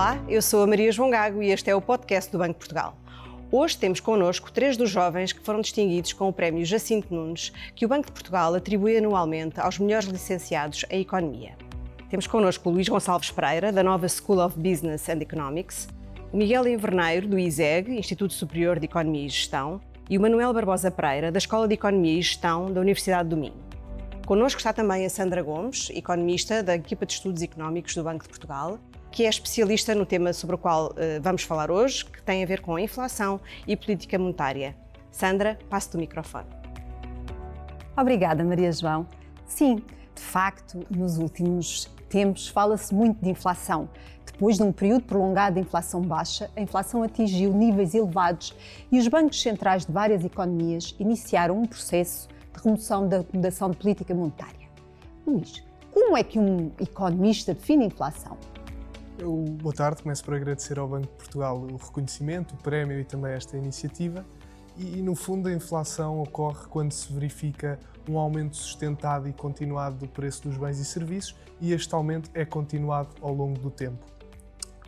Olá, eu sou a Maria João Gago e este é o podcast do Banco Portugal. Hoje temos connosco três dos jovens que foram distinguidos com o Prémio Jacinto Nunes, que o Banco de Portugal atribui anualmente aos melhores licenciados em Economia. Temos connosco o Luís Gonçalves Pereira, da nova School of Business and Economics, o Miguel Inverneiro, do ISEG, Instituto Superior de Economia e Gestão, e o Manuel Barbosa Pereira, da Escola de Economia e Gestão da Universidade do Minho. Connosco está também a Sandra Gomes, economista da equipa de estudos económicos do Banco de Portugal, que é especialista no tema sobre o qual uh, vamos falar hoje, que tem a ver com a inflação e política monetária. Sandra, passo-te o microfone. Obrigada, Maria João. Sim, de facto, nos últimos tempos fala-se muito de inflação. Depois de um período prolongado de inflação baixa, a inflação atingiu níveis elevados e os bancos centrais de várias economias iniciaram um processo de remoção da acomodação de política monetária. Luís, como é que um economista define inflação? Eu, boa tarde, começo por agradecer ao Banco de Portugal o reconhecimento, o prémio e também esta iniciativa. E, e, no fundo, a inflação ocorre quando se verifica um aumento sustentado e continuado do preço dos bens e serviços e este aumento é continuado ao longo do tempo.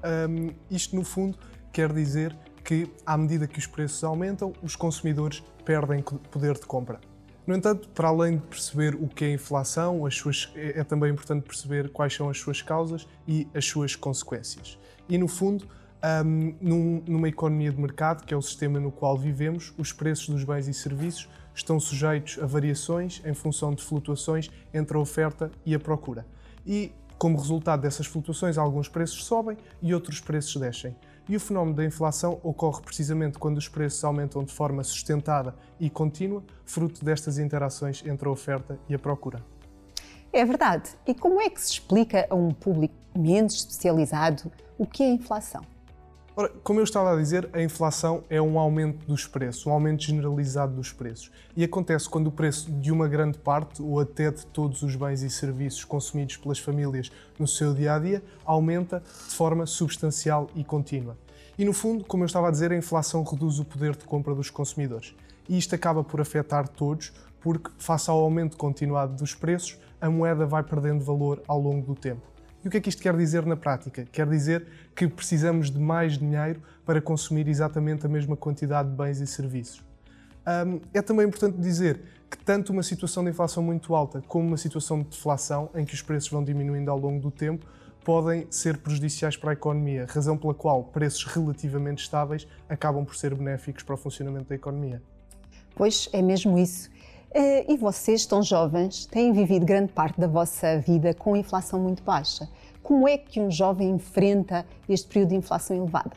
Um, isto, no fundo, quer dizer que, à medida que os preços aumentam, os consumidores perdem poder de compra. No entanto, para além de perceber o que é inflação, suas, é, é, também importante perceber quais são as suas causas e as suas consequências. E, no fundo, um, num, numa economia de mercado, que é o sistema no qual vivemos, os preços dos bens e serviços estão sujeitos a variações em função de flutuações entre a oferta e a procura. E, como resultado dessas flutuações, alguns preços sobem e outros preços descem. E o fenómeno da inflação ocorre precisamente quando os preços aumentam de forma sustentada e contínua, fruto destas interações entre a oferta e a procura. É verdade. E como é que se explica a um público menos especializado o que é inflação? Ora, como eu estava a dizer, a inflação é um aumento dos preços, um aumento generalizado dos preços. E acontece quando o preço de uma grande parte, ou até de todos os bens e serviços consumidos pelas famílias no seu dia a dia, aumenta de forma substancial e contínua. E no fundo, como eu estava a dizer, a inflação reduz o poder de compra dos consumidores. E isto acaba por afetar todos, porque, face ao aumento continuado dos preços, a moeda vai perdendo valor ao longo do tempo. E o que é que isto quer dizer na prática? Quer dizer que precisamos de mais dinheiro para consumir exatamente a mesma quantidade de bens e serviços. Um, é também importante dizer que tanto uma situação de inflação muito alta como uma situação de deflação, em que os preços vão diminuindo ao longo do tempo, podem ser prejudiciais para a economia, razão pela qual preços relativamente estáveis acabam por ser benéficos para o funcionamento da economia. Pois é mesmo isso. Eh, e vocês, tão jovens, têm vivido grande parte da vossa vida com inflação muito baixa. Como é que um jovem enfrenta este período de inflação elevada?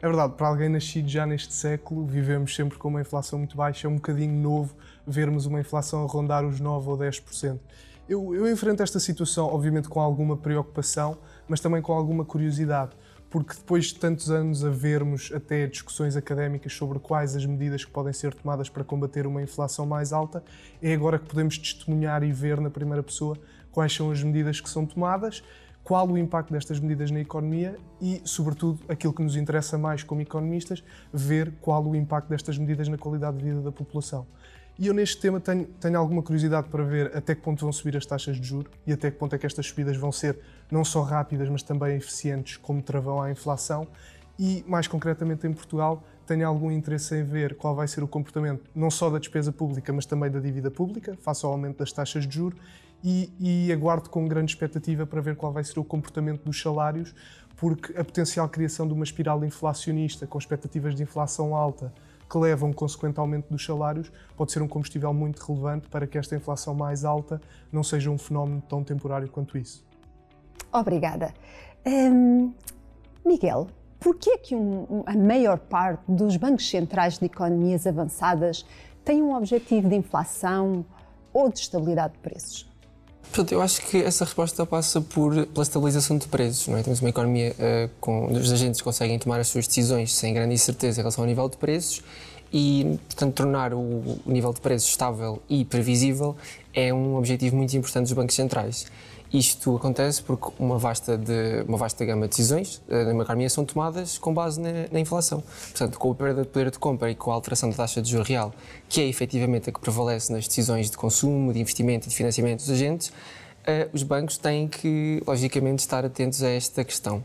É verdade, para alguém nascido já neste século, vivemos sempre com uma inflação muito baixa. É um bocadinho novo vermos uma inflação a rondar os 9 ou 10%. Eu, eu enfrento esta situação, obviamente, com alguma preocupação, mas também com alguma curiosidade porque depois de tantos anos a vermos até discussões académicas sobre quais as medidas que podem ser tomadas para combater uma inflação mais alta, é agora que podemos testemunhar e ver na primeira pessoa quais são as medidas que são tomadas, qual o impacto destas medidas na economia e, sobretudo, aquilo que nos interessa mais como economistas, ver qual o impacto destas medidas na qualidade de vida da população. E eu neste tema tenho, tenho alguma curiosidade para ver até que ponto vão subir as taxas de juros e até que ponto é que estas subidas vão ser não só rápidas, mas também eficientes como travão à inflação. E, mais concretamente em Portugal, tenho algum interesse em ver qual vai ser o comportamento não só da despesa pública, mas também da dívida pública, face ao aumento das taxas de juros, e, e aguardo com grande expectativa para ver qual vai ser o comportamento dos salários, porque a potencial criação de uma espiral inflacionista com expectativas de inflação alta que leva a um consequente aumento dos salários, pode ser um combustível muito relevante para que esta inflação mais alta não seja um fenómeno tão temporário quanto isso. Obrigada. Um, Miguel, por que é que um, a maior parte dos bancos centrais de economias avançadas tem um objetivo de inflação ou de estabilidade de preços? Portanto, eu acho que essa resposta passa por, pela estabilização de preços. Não é? Temos uma economia uh, com os agentes conseguem tomar as suas decisões sem grande incerteza em relação ao nível de preços e, portanto, tornar o, o nível de preços estável e previsível é um objetivo muito importante dos bancos centrais. Isto acontece porque uma vasta, de, uma vasta gama de decisões uh, na economia são tomadas com base na, na, inflação. Portanto, com a perda de poder de compra e com a alteração da taxa de juros real, que é efetivamente a que prevalece nas decisões de consumo, de investimento e de financiamento dos agentes, uh, os bancos têm que, logicamente, estar atentos a esta questão.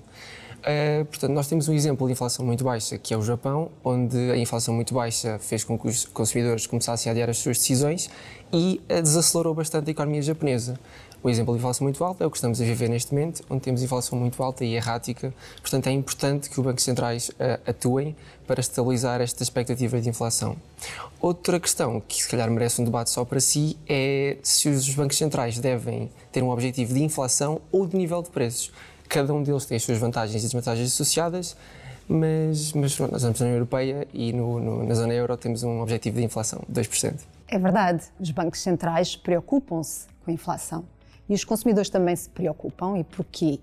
Uh, portanto, nós temos um exemplo de inflação muito baixa, que é o Japão, onde a inflação muito baixa fez com que os consumidores começassem a adiar as suas decisões e desacelerou bastante a economia japonesa. O exemplo de inflação muito alta é o que estamos a viver neste momento, onde temos inflação muito alta e errática. Portanto, é importante que os bancos centrais uh, atuem para estabilizar esta expectativa de inflação. Outra questão que se calhar merece um debate só para si é se os bancos centrais devem ter um objetivo de inflação ou de nível de preços. Cada um deles tem as suas vantagens e desvantagens associadas, mas, mas nós estamos na União Europeia e no, no, na zona euro temos um objetivo de inflação de 2%. É verdade, os bancos centrais preocupam-se com a inflação e os consumidores também se preocupam. E porquê?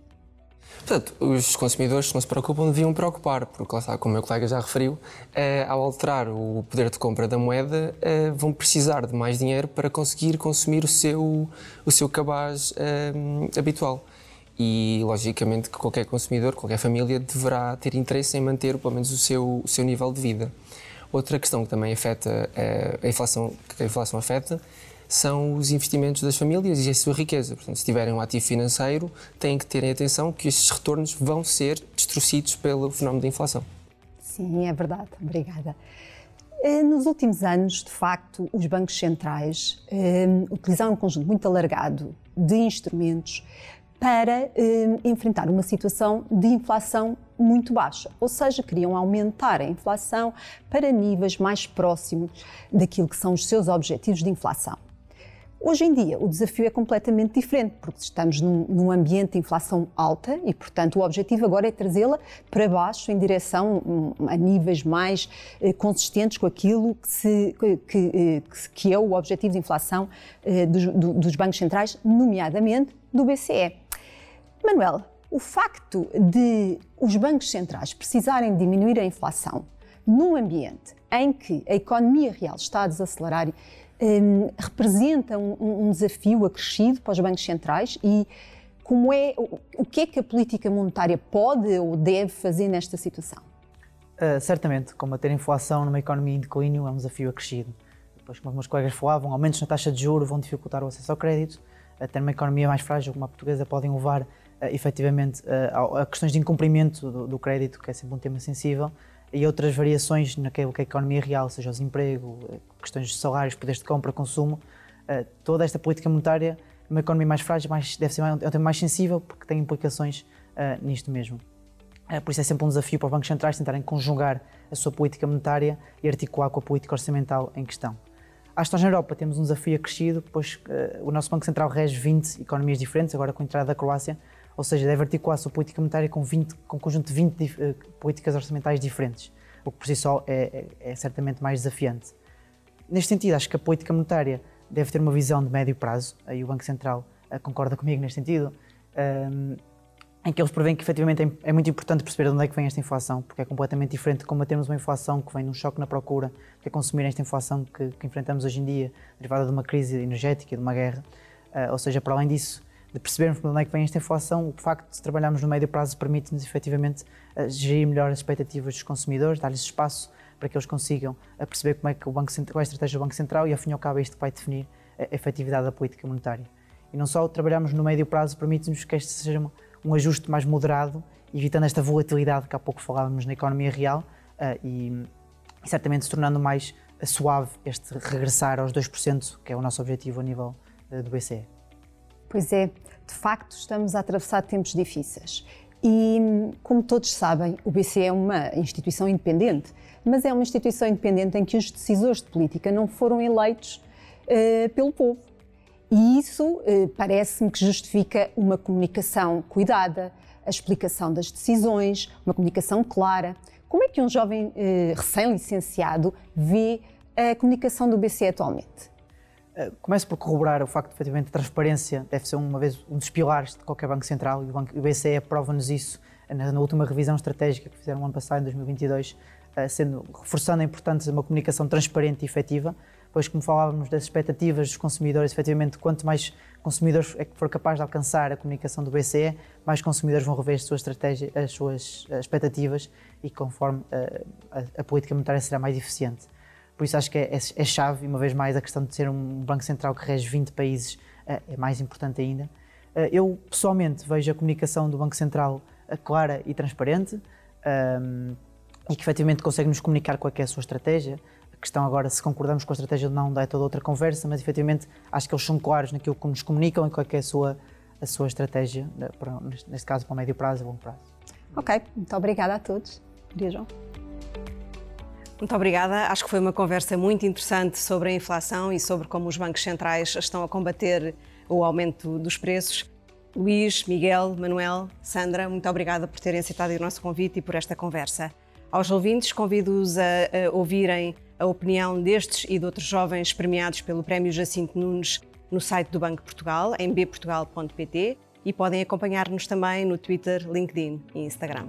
Portanto, os consumidores, se não se preocupam, deviam preocupar, porque lá está, como o meu colega já referiu, eh, ao alterar o poder de compra da moeda, eh, vão precisar de mais dinheiro para conseguir consumir o seu, o seu cabaz eh, habitual. E, logicamente, que qualquer consumidor, qualquer família, deverá ter interesse em manter, pelo menos, o seu, o seu nível de vida. Outra questão que também afeta eh, a inflação, que a inflação afeta, são os investimentos das famílias e a sua riqueza. Portanto, se tiverem um ativo financeiro, têm que terem atenção que estes retornos vão ser destruídos pelo fenómeno da inflação. Sim, é verdade. Obrigada. Eh, nos últimos anos, de facto, os bancos centrais eh, utilizaram um conjunto muito alargado de instrumentos para eh, enfrentar uma situação de inflação muito baixa, ou seja, queriam aumentar a inflação para níveis mais próximos daquilo que são os seus objetivos de inflação. Hoje em dia, o desafio é completamente diferente, porque estamos num, num, ambiente de inflação alta e, portanto, o objetivo agora é trazê-la para baixo, em direção um, a níveis mais eh, consistentes com aquilo que, se, que, que, que, é o objetivo de inflação eh, dos, do, dos bancos centrais, nomeadamente do BCE. Manuel, o facto de os bancos centrais precisarem diminuir a inflação num ambiente em que a economia real está a desacelerar um, representa um, um, desafio acrescido para os bancos centrais e como é, o que é que a política monetária pode ou deve fazer nesta situação? Uh, certamente, combater a inflação numa economia em declínio é um desafio acrescido. Depois, como os meus colegas falavam, aumentos na taxa de juros vão dificultar o acesso ao crédito, até numa economia mais frágil como a portuguesa podem levar uh, efetivamente uh, a questões de incumprimento do, do crédito, que é sempre um tema sensível, e outras variações naquilo que é a economia real, seja o desemprego, eh, questões de salários, poderes de compra, consumo, eh, toda esta política monetária, numa economia mais frágil, mais, deve ser é um tema mais sensível, porque tem implicações uh, nisto mesmo. Por isso é sempre um desafio para os bancos centrais tentarem conjugar a sua política monetária e articular com a política orçamental em questão. Acho que nós na Europa temos um desafio acrescido, pois o nosso Banco Central rege 20 economias diferentes, agora com a entrada da Croácia, ou seja, deve articular a sua política monetária com, 20, com um conjunto de 20 uh, eh, políticas orçamentais diferentes, o que por si só é, é, é, certamente mais desafiante. Neste sentido, acho que a política monetária deve ter uma visão de médio prazo, aí o Banco Central uh, concorda comigo neste sentido, um, em que eles prevêem que efetivamente é, é muito importante perceber de onde é que vem esta inflação, porque é completamente diferente de combatermos uma inflação que vem de um choque na procura, que é consumir esta inflação que, que enfrentamos hoje em dia, derivada de uma crise energética de uma guerra. Uh, ou seja, para além disso, de percebermos de onde é que vem esta inflação, o facto de trabalharmos no médio prazo permite-nos efetivamente eh, gerir melhor as expectativas dos consumidores, dar-lhes espaço para que eles consigam eh, perceber como é que o Banco Central, qual é a estratégia do Banco Central e, ao fim e ao cabo, é isto que vai definir a efetividade da política monetária. E não só trabalharmos no médio prazo permite-nos que este seja um ajuste mais moderado, evitando esta volatilidade que há pouco falávamos na economia real eh, e, e certamente se tornando mais suave este regressar aos 2%, que é o nosso objetivo a nível do BCE. Pois é, de facto estamos a atravessar tempos difíceis. E, como todos sabem, o BCE é uma instituição independente, mas é uma instituição independente em que os decisores de política não foram eleitos uh, pelo povo. E isso uh, parece-me que justifica uma comunicação cuidada, a explicação das decisões, uma comunicação clara. Como é que um jovem uh, recém-licenciado vê a comunicação do BCE atualmente? Eh, começo por corroborar o facto de, efetivamente, a transparência deve ser uma vez um dos pilares de qualquer Banco Central e o, banco, o BCE prova-nos isso na, na, última revisão estratégica que fizeram no ano passado, em 2022, eh, sendo, reforçando a importância de uma comunicação transparente e efetiva, pois, como falávamos das expectativas dos consumidores, efetivamente, quanto mais consumidores é que for capaz de alcançar a comunicação do BCE, mais consumidores vão rever as suas as suas eh, expectativas e conforme a, a política monetária será mais eficiente. Por isso acho que é, é, é, chave, e uma vez mais, a questão de ser um Banco Central que rege 20 países é, é mais importante ainda. Eh, eu, pessoalmente, vejo a comunicação do Banco Central clara e transparente um, e que efetivamente consegue nos comunicar qual é, é a sua estratégia. A questão agora, se concordamos com a estratégia ou não, dá toda outra conversa, mas efetivamente acho que eles são claros naquilo que nos comunicam e qual é, é a sua, a sua estratégia, neste caso para o médio prazo e longo prazo. Ok, muito obrigada a todos. João. Muito obrigada. Acho que foi uma conversa muito interessante sobre a inflação e sobre como os bancos centrais estão a combater o aumento dos preços. Luís, Miguel, Manuel, Sandra, muito obrigada por terem aceitado o nosso convite e por esta conversa. Aos ouvintes, convido-os a, a ouvirem a opinião destes e de outros jovens premiados pelo Prémio Jacinto Nunes no site do Banco Portugal, em bportugal.pt, e podem acompanhar-nos também no Twitter, LinkedIn e Instagram.